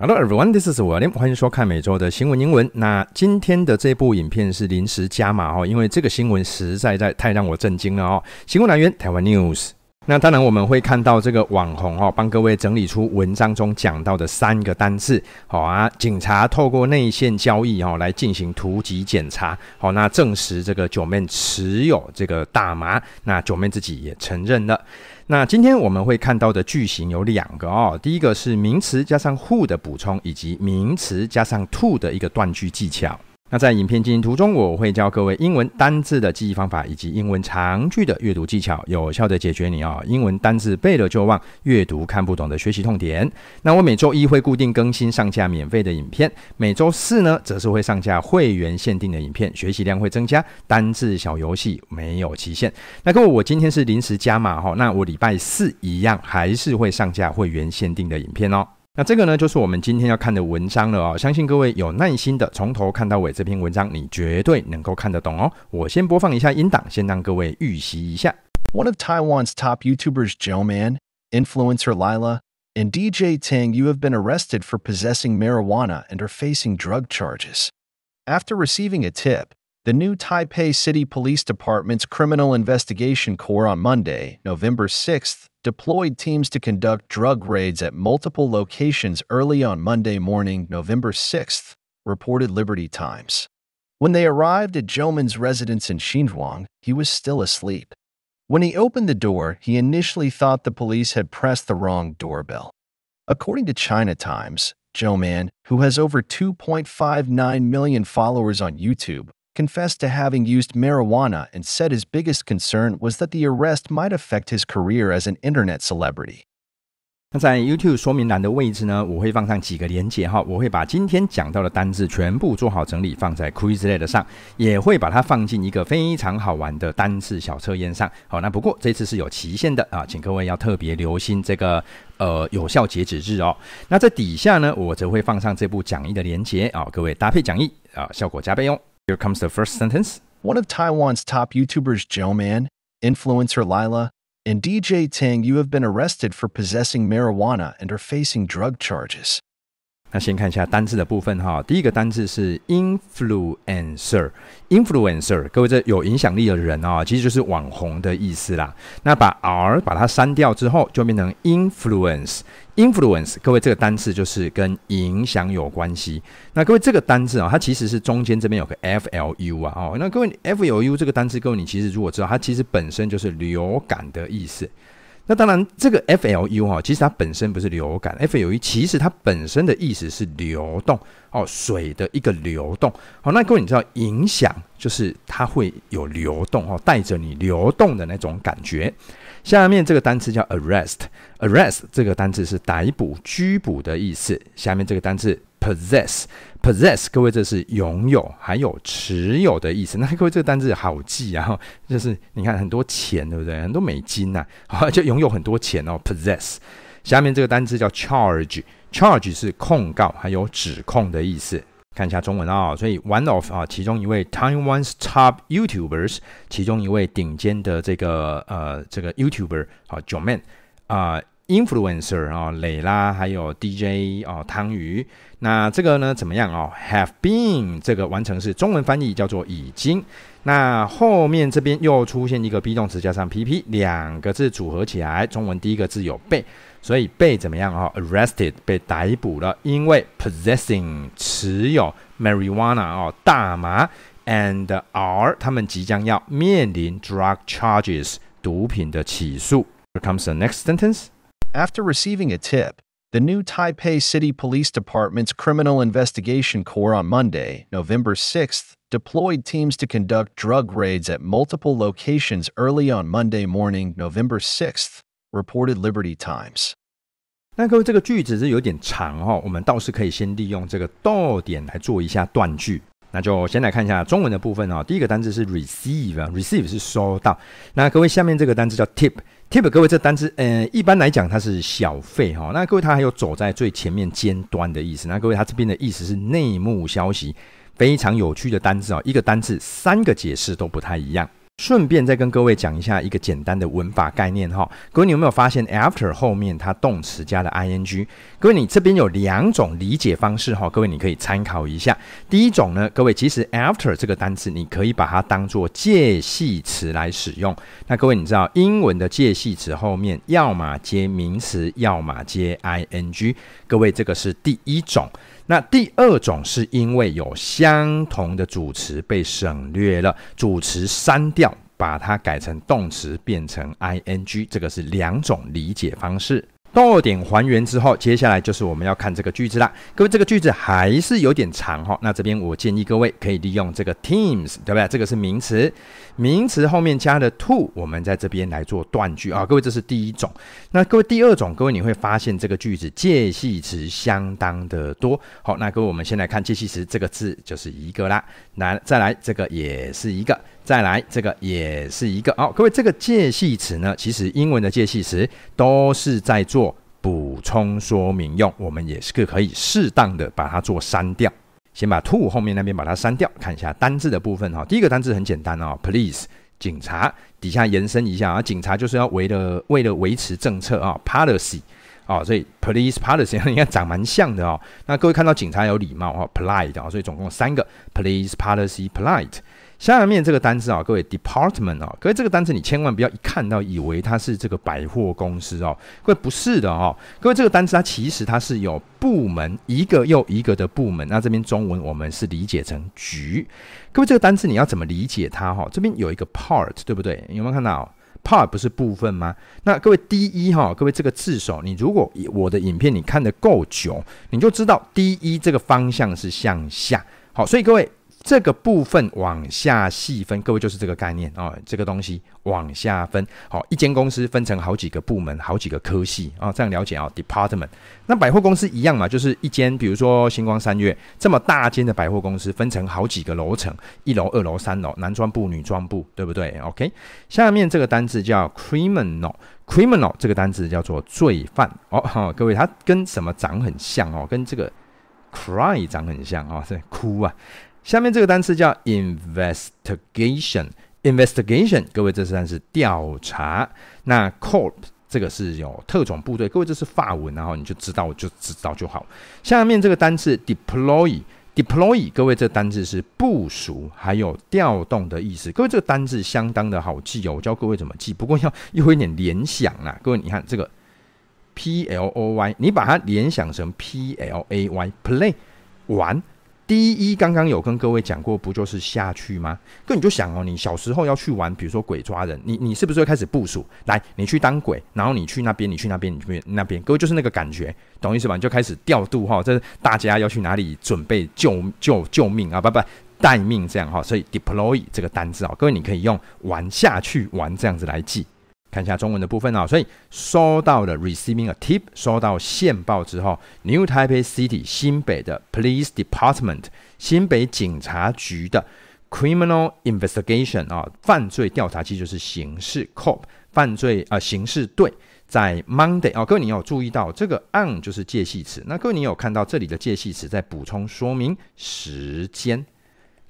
Hello everyone, this is William。欢迎收看每周的新闻英文。那今天的这部影片是临时加码哦，因为这个新闻实在在太让我震惊了哦。新闻来源台湾 News。那当然我们会看到这个网红哦，帮各位整理出文章中讲到的三个单字。好啊，警察透过内线交易哦来进行突击检查。好，那证实这个 Joeman 持有这个大麻。那 Joeman 自己也承认了。那今天我们会看到的句型有两个哦，第一个是名词加上 who 的补充，以及名词加上 to 的一个断句技巧。那在影片进行途中，我会教各位英文单字的记忆方法，以及英文长句的阅读技巧，有效的解决你啊英文单字背了就忘，阅读看不懂的学习痛点。那我每周一会固定更新上架免费的影片，每周四呢则是会上架会员限定的影片，学习量会增加，单字小游戏没有期限。那各位，我今天是临时加码哈，那我礼拜四一样还是会上架会员限定的影片哦。那这个呢，就是我们今天要看的文章了哦。相信各位有耐心的从头看到尾，这篇文章你绝对能够看得懂哦。我先播放一下音档，先让各位预习一下。One of Taiwan's top YouTubers, Joeman, influencer Lila, and DJ Ting, you have been arrested for possessing marijuana and are facing drug charges. After receiving a tip, the new Taipei City Police Department's Criminal Investigation Corps on Monday, November 6th, deployed teams to conduct drug raids at multiple locations early on Monday morning, November 6th, reported Liberty Times. When they arrived at Joeman's residence in Xinzhuang, he was still asleep. When he opened the door, he initially thought the police had pressed the wrong doorbell. According to China Times, Joeman, who has over 2.59 million followers on YouTube, confessed to having used marijuana and said his biggest concern was that the arrest might affect his career as an internet celebrity. 那在 YouTube 说明栏的位置呢，我会放上几个连结哈，我会把今天讲到的单字全部做好整理，放在 Quizlet 上，也会把它放进一个非常好玩的单字小测验上。好，那不过这次是有期限的啊，请各位要特别留心这个呃有效截止日哦。那在底下呢，我则会放上这部讲义的连结啊，各位搭配讲义啊，效果加倍哦。Here comes the first sentence. One of Taiwan's top YouTubers, Joeman, influencer Lila, and DJ Ting, you have been arrested for possessing marijuana and are facing drug charges. 那先看一下单字的部分哈，第一个单字是 influencer，influencer，各位这有影响力的人啊，其实就是网红的意思啦。那把 r 把它删掉之后，就变成 Influence，各位这个单字就是跟影响有关系。那各位这个单字啊，它其实是中间这边有个 flu 啊，哦，那各位 flu 这个单字，各位你其实如果知道，它其实本身就是流感的意思。那当然，这个 FLU 哈，其实它本身不是流感，FLU 其实它本身的意思是流动哦，水的一个流动。好，那各位你知道影响就是它会有流动哦，带着你流动的那种感觉。下面这个单词叫 arrest，arrest 这个单词是逮捕、拘捕的意思。下面这个单词。possess，possess，各位这是拥有还有持有的意思。那各位这个单词好记啊，就是你看很多钱，对不对？很多美金呐，啊，就拥有很多钱哦。possess。下面这个单词叫 charge，charge 是控告还有指控的意思。看一下中文啊，所以 one of 啊，其中一位 Taiwan's top YouTubers，其中一位顶尖的这个呃这个 YouTuber 啊 j o m a n 啊。Influencer 啊，蕾拉还有 DJ 哦，汤鱼，那这个呢怎么样哦？Have been 这个完成式中文翻译叫做已经，那后面这边又出现一个 be 动词加上 pp 两个字组合起来，中文第一个字有被，所以被怎么样哦？Arrested 被逮捕了，因为 possessing 持有 marijuana 哦大麻，and are 他们即将要面临 drug charges 毒品的起诉。Here comes the next sentence. After receiving a tip, the new Taipei City Police Department's Criminal Investigation Corps on Monday, November 6th, deployed teams to conduct drug raids at multiple locations early on Monday morning, November 6th, reported Liberty Times. 那各位，这个句子是有点长哦，我们倒是可以先利用这个逗点来做一下断句。那就先来看一下中文的部分哦。第一个单字是 receive，receive 是收到。那各位下面这个单字叫 tip，tip 各位这单字，呃，一般来讲它是小费哈。那各位它还有走在最前面尖端的意思。那各位它这边的意思是内幕消息，非常有趣的单字哦。一个单字三个解释都不太一样。顺便再跟各位讲一下一个简单的文法概念哈，各位你有没有发现 after 后面它动词加了 ing？各位你这边有两种理解方式哈，各位你可以参考一下。第一种呢，各位其实 after 这个单词你可以把它当做介系词来使用。那各位你知道英文的介系词后面要么接名词，要么接 ing。各位这个是第一种。那第二种是因为有相同的主词被省略了，主词删掉，把它改成动词变成 ing，这个是两种理解方式。逗点还原之后，接下来就是我们要看这个句子啦。各位，这个句子还是有点长哈。那这边我建议各位可以利用这个 teams，对不对？这个是名词，名词后面加了 to，我们在这边来做断句啊。各位，这是第一种。那各位第二种，各位你会发现这个句子介系词相当的多。好，那各位我们先来看介系词这个字就是一个啦。来，再来这个也是一个。再来，这个也是一个哦，各位，这个介系词呢，其实英文的介系词都是在做补充说明用，我们也是个可以适当的把它做删掉。先把 to 后面那边把它删掉，看一下单字的部分哈。第一个单字很简单哦，police 警察，底下延伸一下啊，警察就是要为了为了维持政策啊，policy 啊，所以 police policy 应该长蛮像的哦。那各位看到警察有礼貌哦，polite 啊，所以总共三个 police policy polite。下面这个单词啊，各位 department 啊，各位这个单词你千万不要一看到以为它是这个百货公司哦，各位不是的哦，各位这个单词它其实它是有部门一个又一个的部门，那这边中文我们是理解成局。各位这个单词你要怎么理解它哈？这边有一个 part 对不对？有没有看到 part 不是部分吗？那各位第一哈，各位这个字首，你如果我的影片你看得够久，你就知道第一这个方向是向下。好，所以各位。这个部分往下细分，各位就是这个概念哦。这个东西往下分，好，一间公司分成好几个部门、好几个科系啊，这样了解啊。Department，那百货公司一样嘛，就是一间，比如说星光三月这么大间的百货公司，分成好几个楼层，一楼、二楼、三楼，男装部、女装部，对不对？OK，下面这个单字叫 criminal，criminal 这个单字叫做罪犯哦。哈，各位，它跟什么长很像哦？跟这个 cry 长很像哦，是哭啊。下面这个单词叫 investigation，investigation，各位这是单词调查。那 corp 这个是有特种部队，各位这是法文，然后你就知道就知道就好。下面这个单词 deploy，deploy，各位这单字是部署还有调动的意思。各位这个单字相当的好记哦，我教各位怎么记，不过要有一点联想啦。各位你看这个 p l o y，你把它联想成 p l a y，play 玩。第一，刚刚有跟各位讲过，不就是下去吗？哥，你就想哦，你小时候要去玩，比如说鬼抓人，你你是不是会开始部署？来，你去当鬼，然后你去那边，你去那边，你去那边，各位就是那个感觉，懂意思吧？你就开始调度哈，这大家要去哪里准备救救救命啊？不不，待命这样哈。所以 deploy 这个单字啊，各位你可以用玩下去玩这样子来记。看一下中文的部分啊，所以收到了 receiving a tip，收到线报之后，New Taipei City 新北的 Police Department 新北警察局的 Criminal Investigation 啊，犯罪调查机就是刑事 cop，犯罪啊刑事队在 Monday 啊，各位你有注意到这个 on 就是介系词，那各位你有看到这里的介系词在补充说明时间，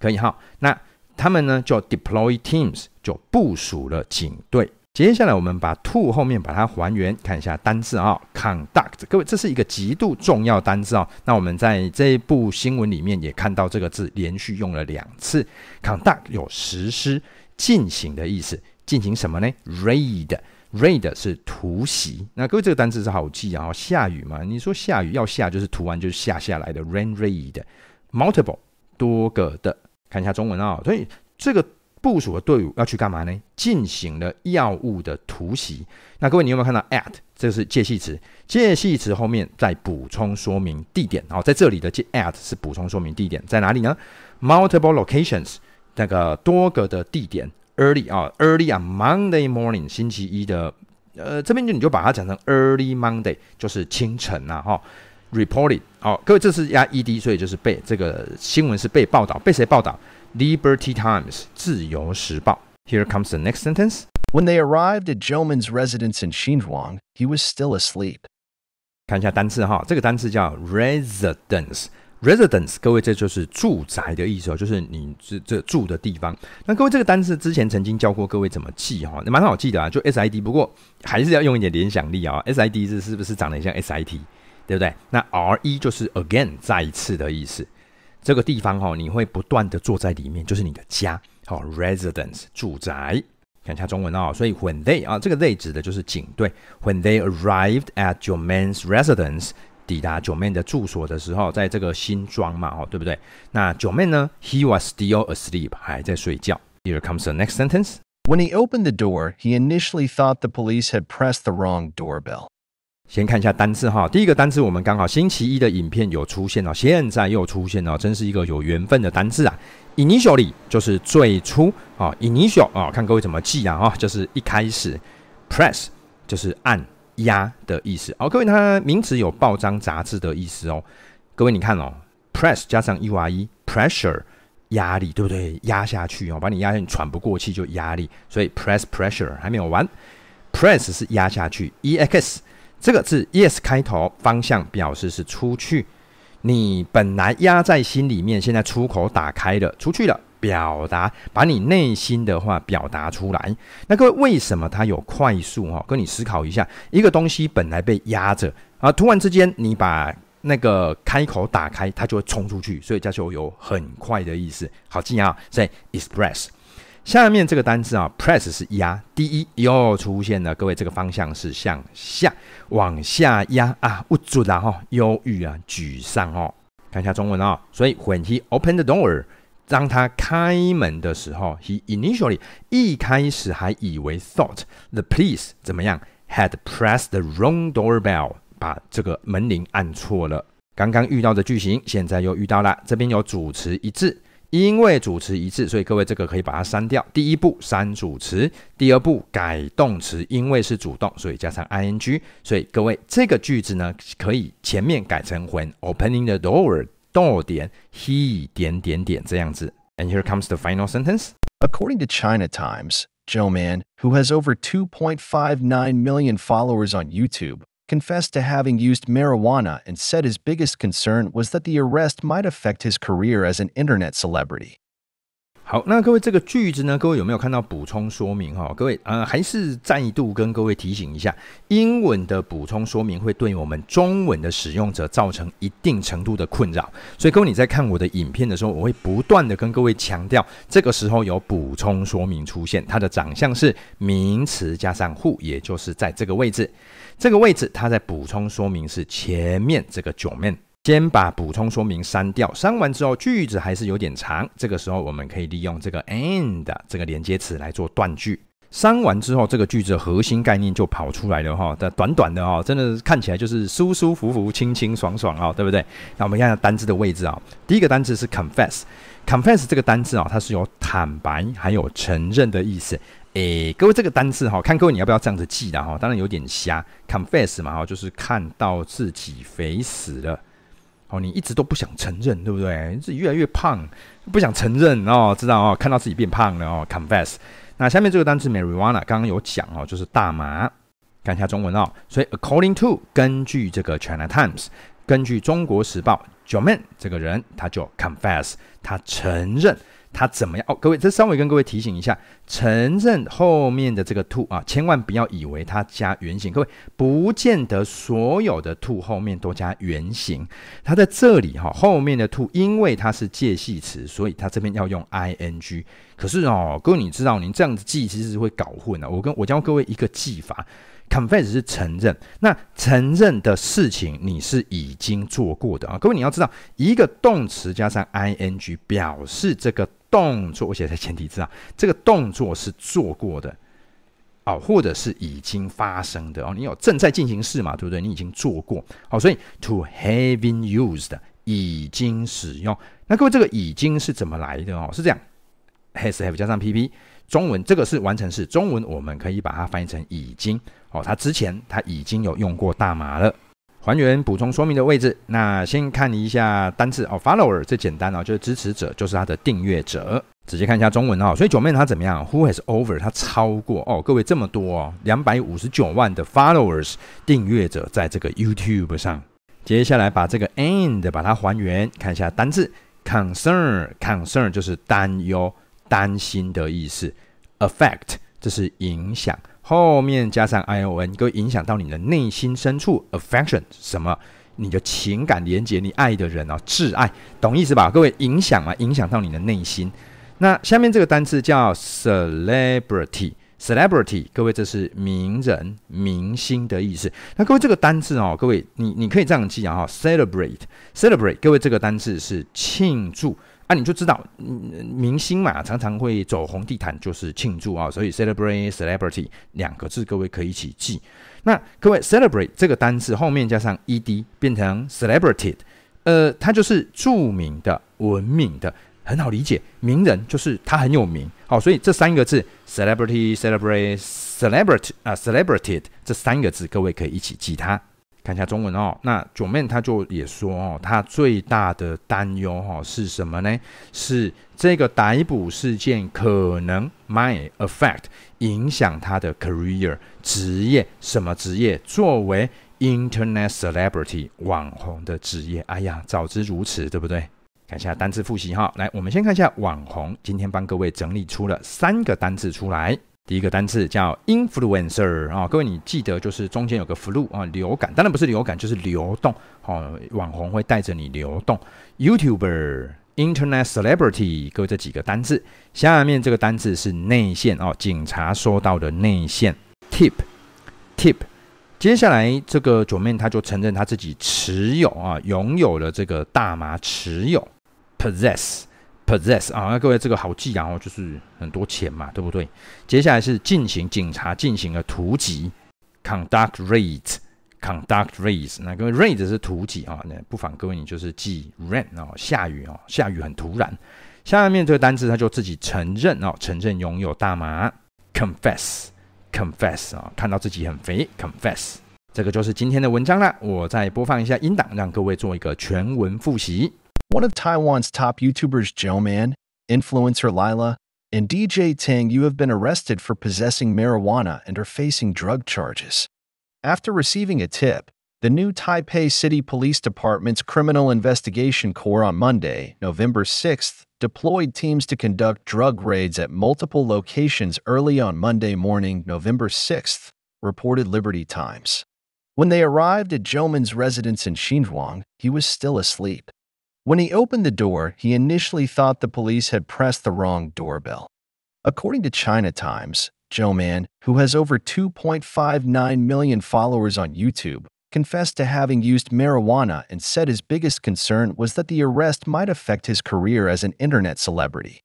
可以哈，那他们呢就 deploy teams 就部署了警队。接下来我们把 to 后面把它还原，看一下单字啊，conduct，各位这是一个极度重要单字啊。那我们在这一部新闻里面也看到这个字连续用了两次，conduct 有实施、进行的意思。进行什么呢？raid，raid 是突袭。那各位这个单字是好记啊，下雨嘛，你说下雨要下就是涂完就是下下来的，rain raid，multiple 多个的，看一下中文啊，所以这个。部署的队伍要去干嘛呢？进行了药物的突袭。那各位，你有没有看到 at？这是介系词，介系词后面再补充说明地点。好，在这里的 at 是补充说明地点在哪里呢？Multiple locations，那个多个的地点。Early 啊，early on Monday morning，星期一的，呃，这边就你就把它讲成 early Monday，就是清晨呐，哈。Reported，好，各位，这是压 ed，所以就是被这个新闻是被报道，被谁报道？Liberty Times 自由时报 Here comes the next sentence. When they arrived at Zhoumen's residence in Xinzhuang, he was still asleep. 看一下单词哈，这个单词叫 residence。Residence，各位这就是住宅的意思哦，就是你这这住的地方。那各位这个单词之前曾经教过各位怎么记哈，蛮好记的啊，就 S I D，不过还是要用一点联想力啊。S I D 是是不是长得像 S I T，对不对？那 R E 就是 again 再一次的意思。这个地方哈，你会不断的坐在里面，就是你的家。好，residence 住宅。看一下中文哦，所以 when they 啊，这个 they 指的就是警队。When they arrived at Joeman's residence。抵达 Joeman 的住所的时候，在这个新庄嘛，哦，对不对？那 Joeman 呢？He was still asleep，还在睡觉。Here comes the next sentence. When he opened the door, he initially thought the police had pressed the wrong doorbell. 先看一下单字哈，第一个单字我们刚好星期一的影片有出现哦，现在又出现了，真是一个有缘分的单字啊。Initially 就是最初啊，initial 啊，看各位怎么记啊，哈，就是一开始。Press 就是按。压的意思哦，各位，它名词有报章杂志的意思哦。各位，你看哦，press 加上 u r e，pressure 压力，对不对？压下去哦，把你压下去，你喘不过气就压力，所以 press pressure 还没有完，press 是压下去，e x 这个字 e s 开头，方向表示是出去，你本来压在心里面，现在出口打开了，出去了。表达，把你内心的话表达出来。那各位，为什么它有快速？哈，跟你思考一下，一个东西本来被压着啊，突然之间你把那个开口打开，它就会冲出去，所以这就有很快的意思。好记啊，所以 express。下面这个单字啊，press 是压，第一又出现了。各位，这个方向是向下，往下压啊，不准啊，哈，忧郁啊，沮丧哦。看一下中文啊，所以 when he opened the door。当他开门的时候，he initially 一开始还以为 thought the police 怎么样 had pressed the wrong doorbell，把这个门铃按错了。刚刚遇到的句型，现在又遇到了。这边有主词一致，因为主词一致，所以各位这个可以把它删掉。第一步删主词，第二步改动词，因为是主动，所以加上 ing。所以各位这个句子呢，可以前面改成 when opening the door，door 点 he 点点点这样子。And here comes the final sentence. According to China Times, Joeman, who has over 2.59 million followers on YouTube, confessed to having used marijuana and said his biggest concern was that the arrest might affect his career as an internet celebrity. 好，那各位这个句子呢，各位有没有看到补充说明哈？各位呃，还是再度跟各位提醒一下，英文的补充说明会对我们中文的使用者造成一定程度的困扰，所以各位你在看我的影片的时候，我会不断的跟各位强调，这个时候有补充说明出现，它的长相是名词加上 who，也就是在这个位置，这个位置它在补充说明是前面这个九面。先把补充说明删掉，删完之后句子还是有点长，这个时候我们可以利用这个 and 这个连接词来做断句。删完之后，这个句子的核心概念就跑出来了哈。的短短的哈，真的看起来就是舒舒服服、清清爽爽啊，对不对？那我们看下单字的位置啊，第一个单字是 confess，confess 这个单字啊，它是有坦白还有承认的意思。诶，各位这个单字哈，看各位你要不要这样子记的哈？当然有点瞎，confess 嘛哈，就是看到自己肥死了。哦，你一直都不想承认，对不对？自己越来越胖，不想承认哦，知道哦，看到自己变胖了哦，confess。那下面这个单词 marijuana 刚刚有讲哦，就是大麻。看一下中文哦，所以 according to 根据这个 China Times，根据中国时报，Joeman 这个人他就 confess，他承认。他怎么样？哦，各位，这稍微跟各位提醒一下，承认后面的这个 to 啊，千万不要以为它加原形。各位，不见得所有的 to 后面都加原形。它在这里哈，后面的 to 因为它是介系词，所以它这边要用 ing。可是哦，各位，你知道，你这样子记其实是会搞混的。我跟我教各位一个记法。Confess 是承认，那承认的事情你是已经做过的啊，各位你要知道，一个动词加上 ing 表示这个动作，我写在前提字啊，这个动作是做过的哦，或者是已经发生的哦，你有正在进行式嘛，对不对？你已经做过，好，所以 to having used 已经使用，那各位这个已经是怎么来的哦？是这样，has have 加上 pp。中文这个是完成式，中文我们可以把它翻译成已经哦，他之前他已经有用过大麻了。还原补充说明的位置，那先看一下单字哦，follower 最简单哦，就是支持者，就是他的订阅者。直接看一下中文哦，所以九妹她怎么样？Who has over 她超过哦，各位这么多哦，两百五十九万的 followers 订阅者在这个 YouTube 上。接下来把这个 and 把它还原，看一下单字 concern，concern 就是担忧、担心的意思，affect 这是影响，后面加上 ion，各位影响到你的内心深处，affection 什么？你的情感连接，你爱的人哦，挚爱，懂意思吧？各位影响嘛，影响到你的内心。那下面这个单词叫 celebrity。Celebrity，各位，这是名人、明星的意思。那各位，这个单字哦，各位，你你可以这样记啊，哈，celebrate，celebrate，各位，这个单字是庆祝啊，你就知道，明星嘛，常常会走红地毯，就是庆祝啊，所以 celebrate，celebrity 两个字，各位可以一起记。那各位，celebrate 这个单字后面加上 ed，变成 celebrated，呃，它就是著名的、闻名的。很好理解，名人就是他很有名，好，所以这三个字 celebrity、celebrate、celebrity 啊、celebrated 这三个字，各位可以一起记它。看一下中文哦，那九妹她就也说哦，他最大的担忧哦是什么呢？是这个逮捕事件可能 might affect 影响他的 career 职业，什么职业？作为 internet celebrity 网红的职业，哎呀，早知如此，对不对？看一下单字复习哈，来，我们先看一下网红。今天帮各位整理出了三个单字出来。第一个单字叫 influencer 啊，各位你记得就是中间有个 flu 啊，流感，当然不是流感，就是流动。哦，网红会带着你流动。YouTuber、Internet Celebrity，各位这几个单字。下面这个单字是内线哦，警察收到的内线。Tip，Tip。接下来这个左面他就承认他自己持有啊，拥有了这个大麻持有。possess possess 啊，那各位这个好记啊，哦，就是很多钱嘛，对不对？接下来是进行警察进行了突击，conduct raid，conduct raids 那各位 raid 是突击啊，那不妨各位你就是记 rain 哦，下雨哦，下雨很突然。下面这个单词他就自己承认哦，承认拥有大麻，confess confess 啊，看到自己很肥，confess。这个就是今天的文章了，我再播放一下音档，让各位做一个全文复习。One of Taiwan's top YouTubers, Joeman, influencer Lila, and DJ Tang Yu have been arrested for possessing marijuana and are facing drug charges. After receiving a tip, the new Taipei City Police Department's Criminal Investigation Corps on Monday, November 6th, deployed teams to conduct drug raids at multiple locations early on Monday morning, November 6th, reported Liberty Times. When they arrived at Joeman's residence in Xinzhuang, he was still asleep. When he opened the door, he initially thought the police had pressed the wrong doorbell. According to China Times, Joeman, who has over 2.59 million followers on YouTube, confessed to having used marijuana and said his biggest concern was that the arrest might affect his career as an internet celebrity.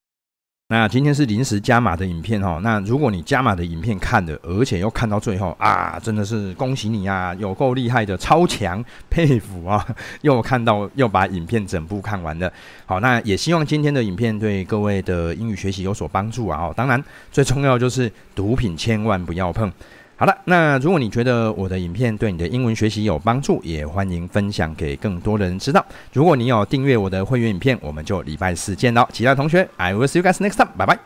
那今天是临时加码的影片哈，那如果你加码的影片看了，而且又看到最后啊，真的是恭喜你啊，有够厉害的，超强，佩服啊！又看到又把影片整部看完了，好，那也希望今天的影片对各位的英语学习有所帮助啊！哦，当然最重要就是毒品千万不要碰。好了，那如果你觉得我的影片对你的英文学习有帮助，也欢迎分享给更多的人知道。如果你有订阅我的会员影片，我们就礼拜四见喽，其他同学，I will see you guys next time，拜拜。